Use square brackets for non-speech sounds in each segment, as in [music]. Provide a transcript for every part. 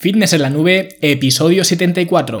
Fitness en la nube, episodio 74.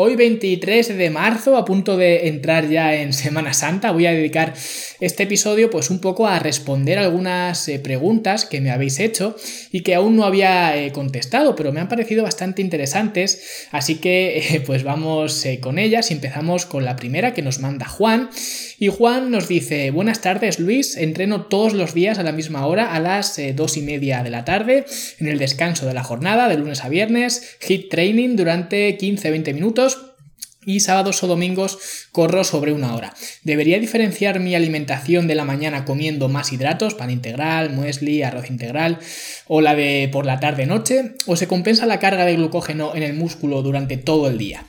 Hoy 23 de marzo, a punto de entrar ya en Semana Santa, voy a dedicar este episodio pues un poco a responder algunas eh, preguntas que me habéis hecho y que aún no había eh, contestado, pero me han parecido bastante interesantes, así que eh, pues vamos con ellas. Y empezamos con la primera que nos manda Juan. Y Juan nos dice, buenas tardes Luis, entreno todos los días a la misma hora, a las dos y media de la tarde, en el descanso de la jornada, de lunes a viernes, hit training durante 15-20 minutos y sábados o domingos corro sobre una hora. ¿Debería diferenciar mi alimentación de la mañana comiendo más hidratos, pan integral, muesli, arroz integral, o la de por la tarde-noche? ¿O se compensa la carga de glucógeno en el músculo durante todo el día?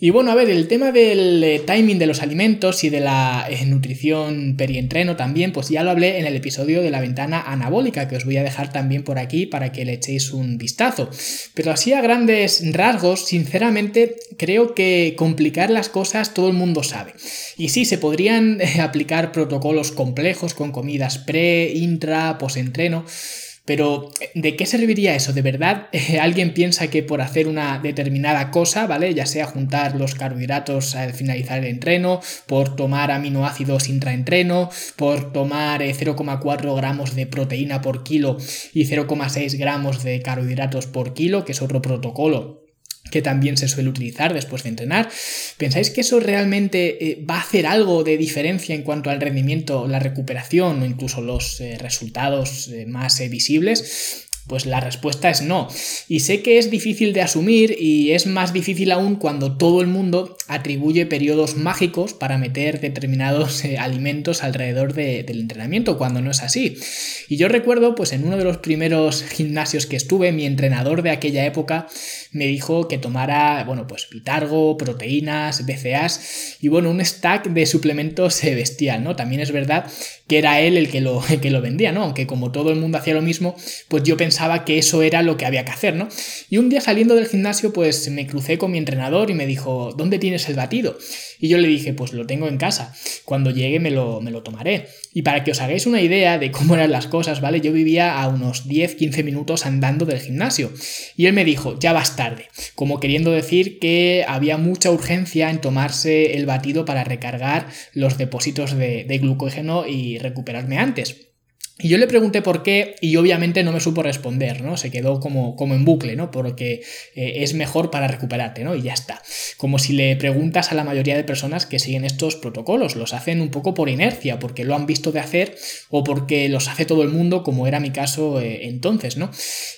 Y bueno, a ver, el tema del eh, timing de los alimentos y de la eh, nutrición perientreno también, pues ya lo hablé en el episodio de la ventana anabólica, que os voy a dejar también por aquí para que le echéis un vistazo. Pero así a grandes rasgos, sinceramente, creo que complicar las cosas todo el mundo sabe. Y sí, se podrían eh, aplicar protocolos complejos con comidas pre, intra, posentreno. Pero, ¿de qué serviría eso? ¿De verdad eh, alguien piensa que por hacer una determinada cosa, ¿vale? Ya sea juntar los carbohidratos al finalizar el entreno, por tomar aminoácidos intraentreno, por tomar 0,4 eh, gramos de proteína por kilo y 0,6 gramos de carbohidratos por kilo, que es otro protocolo que también se suele utilizar después de entrenar. ¿Pensáis que eso realmente eh, va a hacer algo de diferencia en cuanto al rendimiento, la recuperación o incluso los eh, resultados eh, más visibles? Pues la respuesta es no. Y sé que es difícil de asumir y es más difícil aún cuando todo el mundo atribuye periodos mágicos para meter determinados eh, alimentos alrededor del entrenamiento, cuando no es así. Y yo recuerdo, pues en uno de los primeros gimnasios que estuve, mi entrenador de aquella época me dijo que tomara, bueno, pues vitargo, proteínas, BCAs y bueno, un stack de suplementos eh, bestial, ¿no? También es verdad que era él el que lo, [laughs] que lo vendía, ¿no? Aunque como todo el mundo hacía lo mismo, pues yo pensaba que eso era lo que había que hacer, ¿no? Y un día saliendo del gimnasio, pues me crucé con mi entrenador y me dijo, ¿dónde tienes el batido? Y yo le dije, pues lo tengo en casa, cuando llegue me lo, me lo tomaré. Y para que os hagáis una idea de cómo eran las cosas, ¿vale? Yo vivía a unos 10-15 minutos andando del gimnasio. Y él me dijo, ya vas tarde, como queriendo decir que había mucha urgencia en tomarse el batido para recargar los depósitos de, de glucógeno y recuperarme antes. Y yo le pregunté por qué y obviamente no me supo responder, ¿no? Se quedó como, como en bucle, ¿no? Porque eh, es mejor para recuperarte, ¿no? Y ya está. Como si le preguntas a la mayoría de personas que siguen estos protocolos, los hacen un poco por inercia, porque lo han visto de hacer o porque los hace todo el mundo, como era mi caso eh, entonces, ¿no?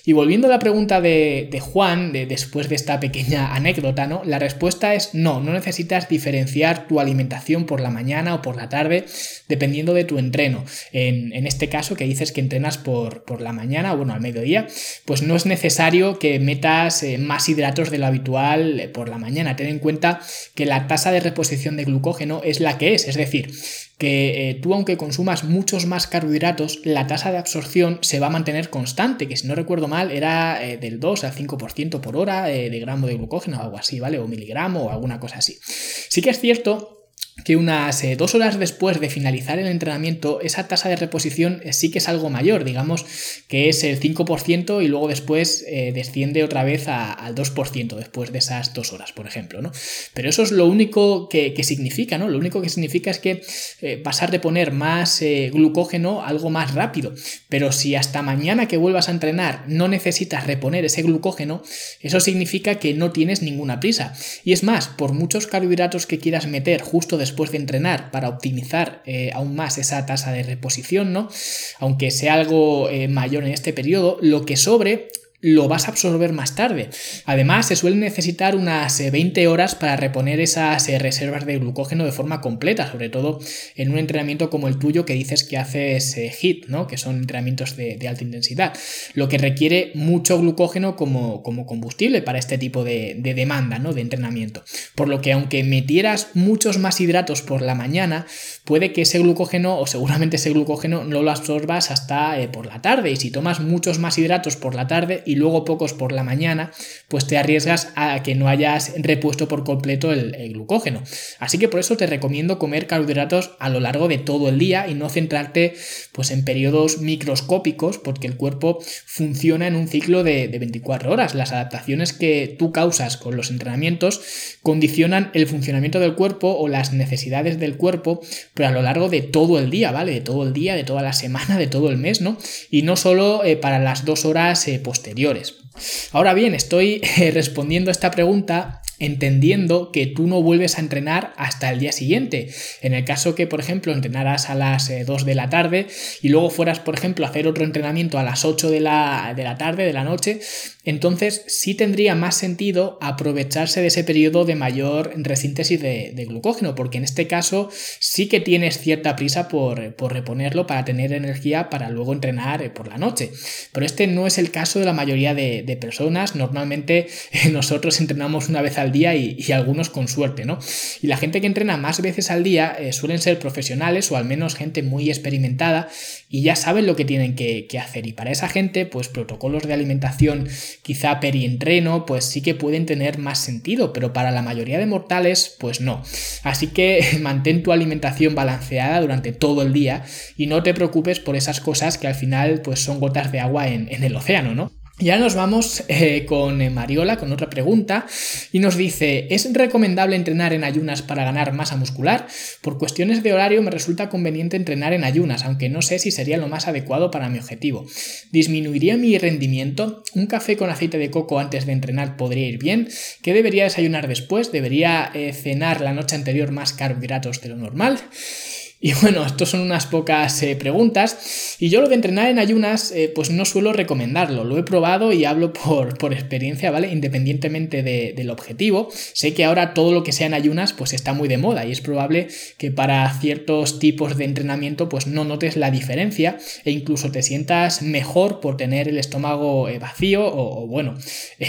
Y volviendo a la pregunta de, Juan, de, después de esta pequeña anécdota, ¿no? La respuesta es no, no necesitas diferenciar tu alimentación por la mañana o por la tarde, dependiendo de tu entreno. En, en este caso, que dices que entrenas por, por la mañana o bueno, al mediodía, pues no es necesario que metas eh, más hidratos de lo habitual eh, por la mañana. Ten en cuenta que la tasa de reposición de glucógeno es la que es, es decir, que eh, tú aunque consumas muchos más carbohidratos, la tasa de absorción se va a mantener constante, que si no recuerdo mal era del 2 al 5% por hora de gramo de glucógeno o algo así, ¿vale? O miligramo o alguna cosa así. Sí que es cierto que unas eh, dos horas después de finalizar el entrenamiento, esa tasa de reposición eh, sí que es algo mayor, digamos que es el 5% y luego después eh, desciende otra vez al 2% después de esas dos horas, por ejemplo, ¿no? Pero eso es lo único que, significa, ¿no? Lo único que significa es que vas a reponer más glucógeno algo más rápido, pero si hasta mañana que vuelvas a entrenar no necesitas reponer ese glucógeno, eso significa que no tienes ninguna prisa. Y es más, por muchos carbohidratos que quieras meter justo después de entrenar para optimizar eh, aún más esa tasa de reposición, ¿no? Aunque sea algo eh, mayor en este periodo, lo que sobre lo vas a absorber más tarde. Además, se suelen necesitar unas 20 eh, horas para reponer esas eh, reservas de glucógeno de forma completa, sobre todo en un entrenamiento como el tuyo que dices que haces HIT, ¿no? que son entrenamientos de, alta intensidad, lo que requiere mucho glucógeno como, como combustible para este tipo de, demanda ¿no? de entrenamiento. Por lo que aunque metieras muchos más hidratos por la mañana, puede que ese glucógeno o seguramente ese glucógeno no lo absorbas hasta eh, por la tarde y si tomas muchos más hidratos por la tarde y luego pocos por la mañana, pues te arriesgas a que no hayas repuesto por completo el, glucógeno. Así que por eso te recomiendo comer carbohidratos a lo largo de todo el día y no centrarte pues en periodos microscópicos porque el cuerpo funciona en un ciclo de, de 24 horas. Las adaptaciones que tú causas con los entrenamientos condicionan el funcionamiento del cuerpo o las necesidades del cuerpo, pero a lo largo de todo el día, ¿vale? De todo el día, de toda la semana, de todo el mes, ¿no? Y no solo eh, para las dos horas eh, posteriores. Ahora bien, estoy eh, respondiendo a esta pregunta entendiendo que tú no vuelves a entrenar hasta el día siguiente. En el caso que, por ejemplo, entrenaras a las 2 eh, de la tarde y luego fueras, por ejemplo, a hacer otro entrenamiento a las 8 de la, de la tarde, de la noche, entonces sí tendría más sentido aprovecharse de ese periodo de mayor resíntesis de, glucógeno, porque en este caso sí que tienes cierta prisa por, reponerlo para tener energía para luego entrenar eh, por la noche. Pero este no es el caso de la mayoría de, personas. Normalmente eh, [laughs] nosotros entrenamos una vez al día y, algunos con suerte, ¿no? Y la gente que entrena más veces al día eh, suelen ser profesionales o al menos gente muy experimentada y ya saben lo que tienen que, hacer. Y para esa gente, pues protocolos de alimentación quizá perientreno, pues sí que pueden tener más sentido, pero para la mayoría de mortales, pues no. Así que [laughs] mantén tu alimentación balanceada durante todo el día y no te preocupes por esas cosas que al final pues son gotas de agua en, en el océano, ¿no? Ya nos vamos eh, con eh, Mariola con otra pregunta y nos dice, ¿es recomendable entrenar en ayunas para ganar masa muscular? Por cuestiones de horario me resulta conveniente entrenar en ayunas, aunque no sé si sería lo más adecuado para mi objetivo. ¿Disminuiría mi rendimiento? ¿Un café con aceite de coco antes de entrenar podría ir bien? ¿Qué debería desayunar después? ¿Debería eh, cenar la noche anterior más carbohidratos de lo normal? Y bueno, estos son unas pocas eh, preguntas. Y yo lo de entrenar en ayunas, eh, pues no suelo recomendarlo. Lo he probado y hablo por, por experiencia, ¿vale? Independientemente del objetivo. Sé que ahora todo lo que sea en ayunas, pues está muy de moda y es probable que para ciertos tipos de entrenamiento, pues no notes la diferencia e incluso te sientas mejor por tener el estómago eh, vacío o, bueno,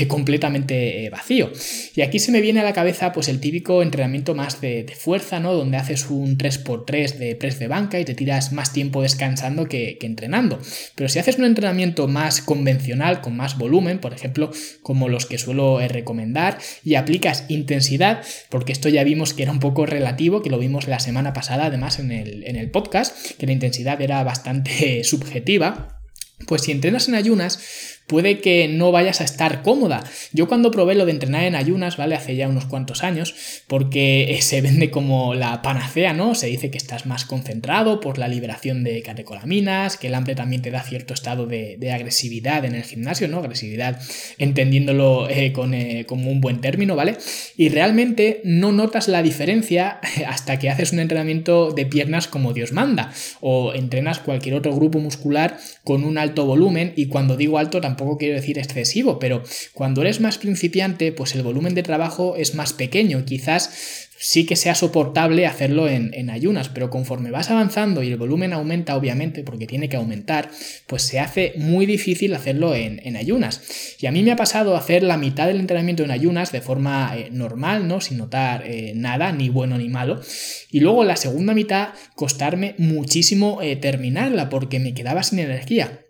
completamente vacío. Y aquí se me viene a la cabeza, pues el típico entrenamiento más de, de fuerza, ¿no? Donde haces un 3x3 de press de banca y te tiras más tiempo descansando que, entrenando. Pero si haces un entrenamiento más convencional, con más volumen, por ejemplo, como los que suelo eh, recomendar, y aplicas intensidad, porque esto ya vimos que era un poco relativo, que lo vimos la semana pasada además en el, en el podcast, que la intensidad era bastante [laughs] subjetiva, pues si entrenas en ayunas, puede que no vayas a estar cómoda. Yo cuando probé lo de entrenar en ayunas, ¿vale? Hace ya unos cuantos años, porque se vende como la panacea, ¿no? Se dice que estás más concentrado por la liberación de catecolaminas, que el hambre también te da cierto estado de, agresividad en el gimnasio, ¿no? Agresividad entendiéndolo eh, con, eh, como un buen término, ¿vale? Y realmente no notas la diferencia hasta que haces un entrenamiento de piernas como Dios manda, o entrenas cualquier otro grupo muscular con un alto volumen, y cuando digo alto tampoco tampoco quiero decir excesivo, pero cuando eres más principiante, pues el volumen de trabajo es más pequeño. Quizás sí que sea soportable hacerlo en, ayunas, pero conforme vas avanzando y el volumen aumenta, obviamente, porque tiene que aumentar, pues se hace muy difícil hacerlo en, ayunas. Y a mí me ha pasado hacer la mitad del entrenamiento en ayunas de forma eh, normal, ¿no? Sin notar eh, nada, ni bueno ni malo. Y luego la segunda mitad costarme muchísimo eh, terminarla porque me quedaba sin energía.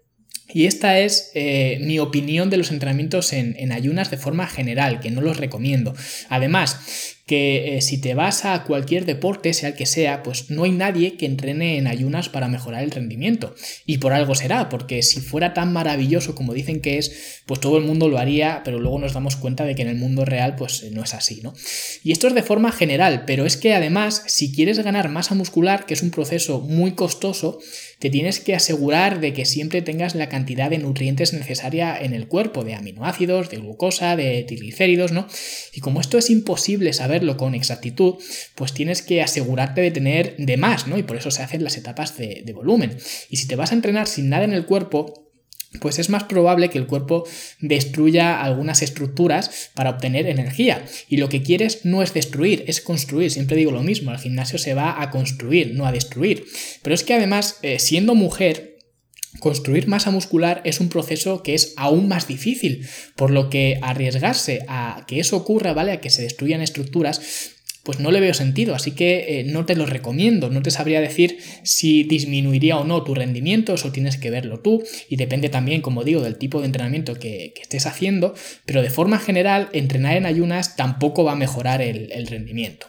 Y esta es eh, mi opinión de los entrenamientos en, en, ayunas de forma general, que no los recomiendo. Además, que eh, si te vas a cualquier deporte, sea el que sea, pues no hay nadie que entrene en ayunas para mejorar el rendimiento. Y por algo será, porque si fuera tan maravilloso como dicen que es, pues todo el mundo lo haría, pero luego nos damos cuenta de que en el mundo real pues no es así, ¿no? Y esto es de forma general, pero es que además, si quieres ganar masa muscular, que es un proceso muy costoso, te tienes que asegurar de que siempre tengas la cantidad de nutrientes necesaria en el cuerpo, de aminoácidos, de glucosa, de triglicéridos, ¿no? Y como esto es imposible saber verlo con exactitud, pues tienes que asegurarte de tener de más, ¿no? Y por eso se hacen las etapas de, volumen. Y si te vas a entrenar sin nada en el cuerpo, pues es más probable que el cuerpo destruya algunas estructuras para obtener energía. Y lo que quieres no es destruir, es construir. Siempre digo lo mismo, el gimnasio se va a construir, no a destruir. Pero es que además, eh, siendo mujer, Construir masa muscular es un proceso que es aún más difícil, por lo que arriesgarse a que eso ocurra, ¿vale? A que se destruyan estructuras, pues no le veo sentido, así que eh, no te lo recomiendo, no te sabría decir si disminuiría o no tu rendimiento, eso tienes que verlo tú y depende también, como digo, del tipo de entrenamiento que, estés haciendo, pero de forma general, entrenar en ayunas tampoco va a mejorar el, rendimiento.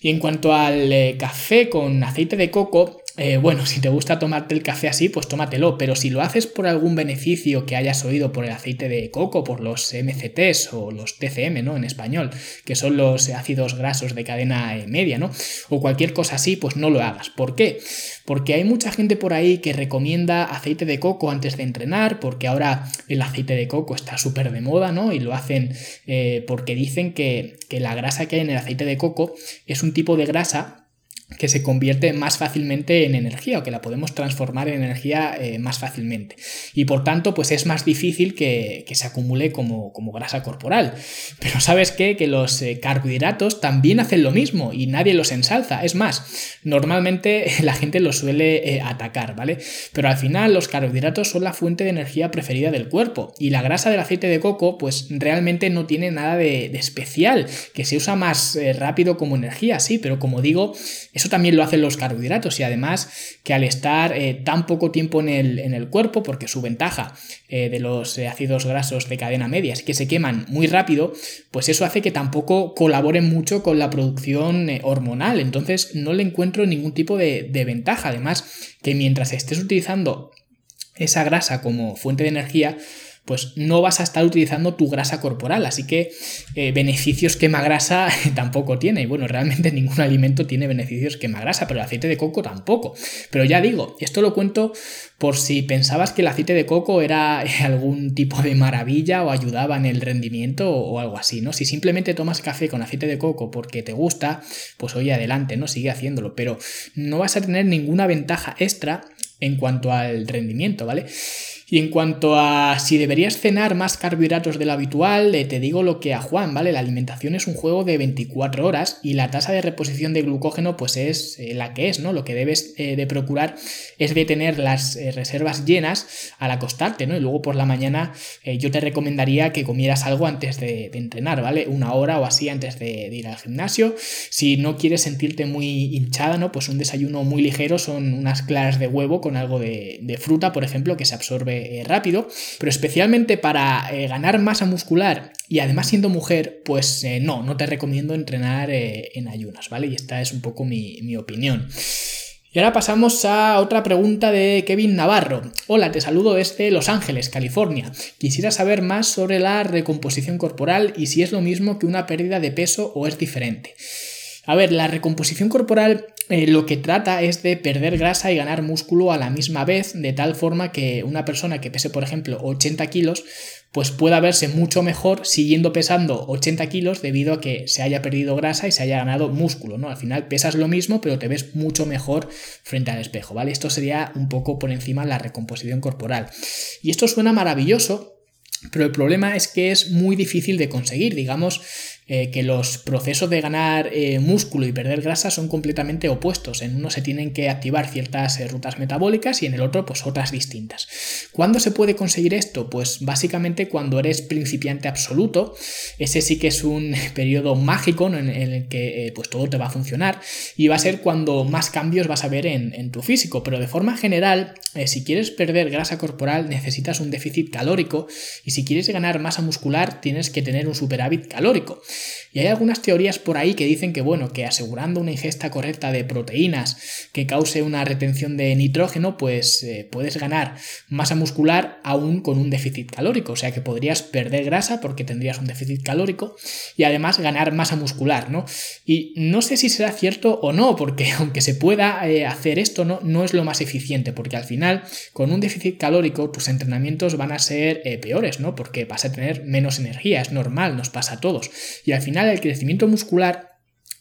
Y en cuanto al eh, café con aceite de coco, eh, bueno, si te gusta tomarte el café así, pues tómatelo, pero si lo haces por algún beneficio que hayas oído por el aceite de coco, por los MCTs o los TCM, ¿no? En español, que son los ácidos grasos de cadena eh, media, ¿no? O cualquier cosa así, pues no lo hagas. ¿Por qué? Porque hay mucha gente por ahí que recomienda aceite de coco antes de entrenar, porque ahora el aceite de coco está súper de moda, ¿no? Y lo hacen eh, porque dicen que, que la grasa que hay en el aceite de coco es un tipo de grasa que se convierte más fácilmente en energía o que la podemos transformar en energía eh, más fácilmente. Y por tanto, pues es más difícil que, se acumule como, como, grasa corporal. Pero ¿sabes qué? Que los eh, carbohidratos también hacen lo mismo y nadie los ensalza. Es más, normalmente [laughs] la gente los suele eh, atacar, ¿vale? Pero al final los carbohidratos son la fuente de energía preferida del cuerpo y la grasa del aceite de coco pues realmente no tiene nada de, de especial, que se usa más rápido como energía, sí, pero como digo, eso también lo hacen los carbohidratos y además que al estar eh, tan poco tiempo en el, en el, cuerpo, porque su ventaja eh, de los eh, ácidos grasos de cadena media es que se queman muy rápido, pues eso hace que tampoco colaboren mucho con la producción hormonal. Entonces no le encuentro ningún tipo de, de ventaja. Además, que mientras estés utilizando esa grasa como fuente de energía, pues no vas a estar utilizando tu grasa corporal. Así que eh, beneficios quema grasa [laughs] tampoco tiene. Y bueno, realmente [laughs] ningún alimento tiene beneficios quema grasa, pero el aceite de coco tampoco. Pero ya digo, esto lo cuento por si pensabas que el aceite de coco era [laughs] algún tipo de maravilla o ayudaba en el rendimiento o, algo así, ¿no? Si simplemente tomas café con aceite de coco porque te gusta, pues oye, adelante, ¿no? Sigue haciéndolo, pero no vas a tener ninguna ventaja extra en cuanto al rendimiento, ¿vale? Y en cuanto a si deberías cenar más carbohidratos de lo habitual, eh, te digo lo que a Juan, ¿vale? La alimentación es un juego de 24 horas y la tasa de reposición de glucógeno pues es eh, la que es, ¿no? Lo que debes eh, de procurar es de tener las reservas llenas al acostarte, ¿no? Y luego por la mañana yo te recomendaría que comieras algo antes de, entrenar, ¿vale? Una hora o así antes de, ir al gimnasio. Si no quieres sentirte muy hinchada, ¿no? Pues un desayuno muy ligero son unas claras de huevo con algo de, de fruta, por ejemplo, que se absorbe eh, rápido, pero especialmente para eh, ganar masa muscular y además siendo mujer, pues eh, no, no te recomiendo entrenar en ayunas, ¿vale? Y esta es un poco mi, mi opinión. Y ahora pasamos a otra pregunta de Kevin Navarro. Hola, te saludo desde Los Ángeles, California. Quisiera saber más sobre la recomposición corporal y si es lo mismo que una pérdida de peso o es diferente. A ver, la recomposición corporal eh, lo que trata es de perder grasa y ganar músculo a la misma vez, de tal forma que una persona que pese, por ejemplo, 80 kilos, pues pueda verse mucho mejor siguiendo pesando 80 kilos debido a que se haya perdido grasa y se haya ganado músculo, ¿no? Al final pesas lo mismo, pero te ves mucho mejor frente al espejo, ¿vale? Esto sería un poco por encima la recomposición corporal. Y esto suena maravilloso, pero el problema es que es muy difícil de conseguir. Digamos eh, que los procesos de ganar eh, músculo y perder grasa son completamente opuestos. En uno se tienen que activar ciertas eh, rutas metabólicas y en el otro pues otras distintas. ¿Cuándo se puede conseguir esto? Pues básicamente cuando eres principiante absoluto. Ese sí que es un [laughs] periodo mágico en, el que pues todo te va a funcionar y va a ser cuando más cambios vas a ver en, en tu físico. Pero de forma general, si quieres perder grasa corporal necesitas un déficit calórico y si quieres ganar masa muscular tienes que tener un superávit calórico. Y hay algunas teorías por ahí que dicen que, bueno, que asegurando una ingesta correcta de proteínas que cause una retención de nitrógeno, pues eh, puedes ganar masa muscular aún con un déficit calórico. O sea que podrías perder grasa porque tendrías un déficit calórico y además ganar masa muscular, ¿no? Y no sé si será cierto o no, porque [laughs] aunque se pueda eh, hacer esto, ¿no? no es lo más eficiente, porque al final, con un déficit calórico, tus entrenamientos van a ser eh, peores, ¿no? Porque vas a tener menos energía, es normal, nos pasa a todos. Y al final el crecimiento muscular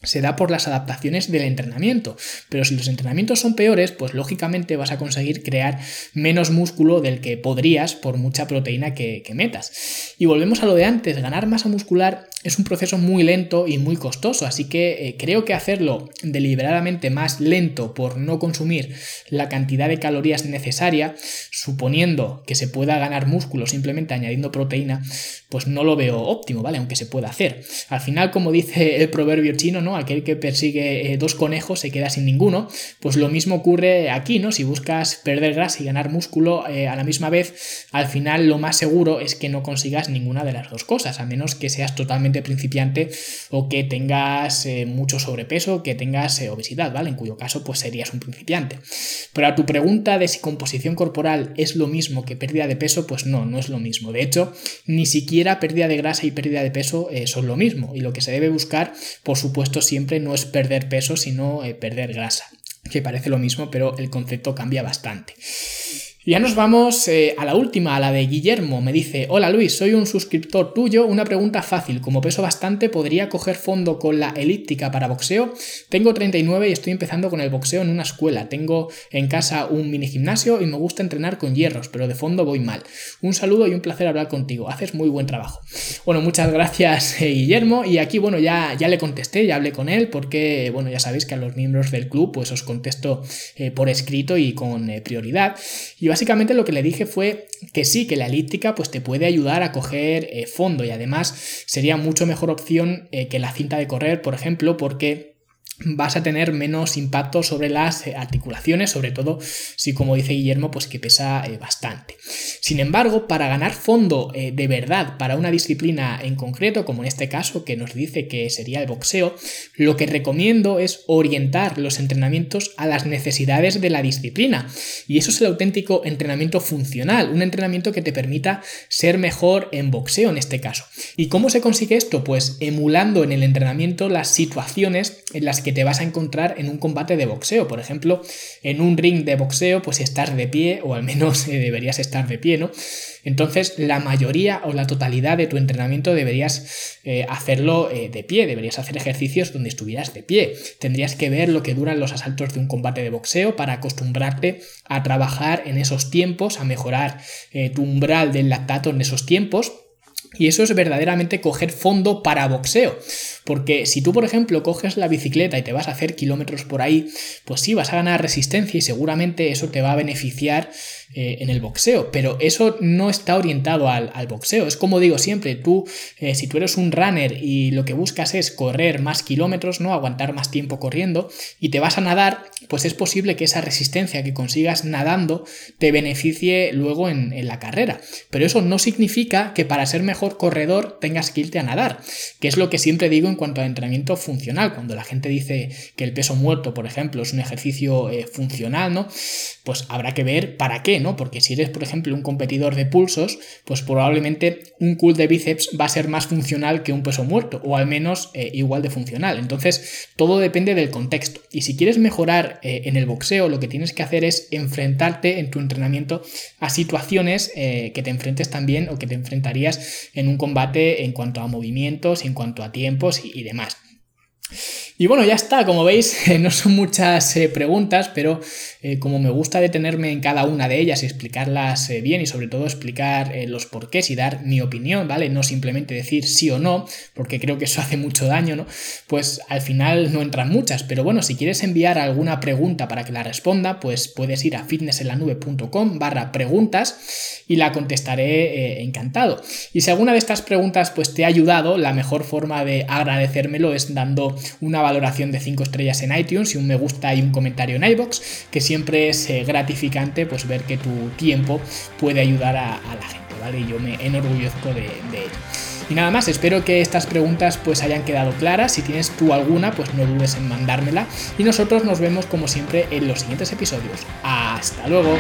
se da por las adaptaciones del entrenamiento. Pero si los entrenamientos son peores, pues lógicamente vas a conseguir crear menos músculo del que podrías por mucha proteína que, metas. Y volvemos a lo de antes, ganar masa muscular es un proceso muy lento y muy costoso, así que eh, creo que hacerlo deliberadamente más lento por no consumir la cantidad de calorías necesaria, suponiendo que se pueda ganar músculo simplemente añadiendo proteína, pues no lo veo óptimo, ¿vale? Aunque se pueda hacer. Al final, como dice el proverbio chino, ¿no? Aquel que persigue eh, dos conejos se queda sin ninguno, pues lo mismo ocurre aquí, ¿no? Si buscas perder grasa y ganar músculo eh, a la misma vez, al final lo más seguro es que no consigas ninguna de las dos cosas, a menos que seas totalmente principiante o que tengas eh, mucho sobrepeso, que tengas obesidad, ¿vale? En cuyo caso pues serías un principiante. Pero a tu pregunta de si composición corporal es lo mismo que pérdida de peso, pues no, no es lo mismo. De hecho, ni siquiera pérdida de grasa y pérdida de peso eh, son lo mismo. Y lo que se debe buscar, por supuesto, siempre no es perder peso, sino perder grasa que parece lo mismo, pero el concepto cambia bastante. Ya nos vamos eh, a la última, a la de Guillermo. Me dice, hola Luis, soy un suscriptor tuyo. Una pregunta fácil. Como peso bastante, ¿podría coger fondo con la elíptica para boxeo? Tengo 39 y estoy empezando con el boxeo en una escuela. Tengo en casa un mini gimnasio y me gusta entrenar con hierros, pero de fondo voy mal. Un saludo y un placer hablar contigo. Haces muy buen trabajo. Bueno, muchas gracias eh, Guillermo. Y aquí, bueno, ya, ya le contesté, ya hablé con él, porque, bueno, ya sabéis que a los miembros del club pues os contesto eh, por escrito y con prioridad. Y básicamente lo que le dije fue que sí, que la elíptica pues te puede ayudar a coger eh, fondo y además sería mucho mejor opción eh, que la cinta de correr, por ejemplo, porque vas a tener menos impacto sobre las eh, articulaciones, sobre todo si como dice Guillermo, pues que pesa eh, bastante. Sin embargo, para ganar fondo eh, de verdad para una disciplina en concreto, como en este caso que nos dice que sería el boxeo, lo que recomiendo es orientar los entrenamientos a las necesidades de la disciplina. Y eso es el auténtico entrenamiento funcional, un entrenamiento que te permita ser mejor en boxeo en este caso. ¿Y cómo se consigue esto? Pues emulando en el entrenamiento las situaciones en las que te vas a encontrar en un combate de boxeo. Por ejemplo, en un ring de boxeo, pues estás de pie, o al menos eh, deberías estar de pie, ¿no? Entonces, la mayoría o la totalidad de tu entrenamiento deberías eh, hacerlo eh, de pie, deberías hacer ejercicios donde estuvieras de pie. Tendrías que ver lo que duran los asaltos de un combate de boxeo para acostumbrarte a trabajar en esos tiempos, a mejorar tu umbral del lactato en esos tiempos. Y eso es verdaderamente coger fondo para boxeo. Porque si tú, por ejemplo, coges la bicicleta y te vas a hacer kilómetros por ahí, pues sí, vas a ganar resistencia y seguramente eso te va a beneficiar eh, en el boxeo. Pero eso no está orientado al, boxeo. Es como digo siempre, tú, eh, si tú eres un runner y lo que buscas es correr más kilómetros, ¿no? Aguantar más tiempo corriendo y te vas a nadar, pues es posible que esa resistencia que consigas nadando te beneficie luego en, en la carrera. Pero eso no significa que para ser mejor corredor tengas que irte a nadar, que es lo que siempre digo en cuanto a entrenamiento funcional. Cuando la gente dice que el peso muerto, por ejemplo, es un ejercicio eh, funcional, ¿no? Pues habrá que ver para qué, ¿no? Porque si eres, por ejemplo, un competidor de pulsos, pues probablemente un cool de bíceps va a ser más funcional que un peso muerto, o al menos eh, igual de funcional. Entonces, todo depende del contexto. Y si quieres mejorar eh, en el boxeo, lo que tienes que hacer es enfrentarte en tu entrenamiento a situaciones que te enfrentes también o que te enfrentarías en un combate en cuanto a movimientos, en cuanto a tiempos y, demás. Y bueno, ya está, como veis, [laughs] no son muchas eh, preguntas, pero eh, como me gusta detenerme en cada una de ellas y explicarlas eh, bien y sobre todo explicar los porqués y dar mi opinión, ¿vale? No simplemente decir sí o no, porque creo que eso [laughs] hace mucho daño, ¿no? Pues al final no entran muchas, pero bueno, si quieres enviar alguna pregunta para que la responda, pues puedes ir a fitnessenlanube.com barra preguntas y la contestaré encantado. Y si alguna de estas preguntas pues te ha ayudado, la mejor forma de agradecérmelo es dando una valoración de 5 estrellas en iTunes y un me gusta y un comentario en iBox, que siempre es eh, gratificante pues ver que tu tiempo puede ayudar a, la gente, ¿vale? Y yo me enorgullezco de, de ello. Y nada más, espero que estas preguntas pues hayan quedado claras. Si tienes tú alguna, pues no dudes en mandármela. Y nosotros nos vemos como siempre en los siguientes episodios. Hasta luego.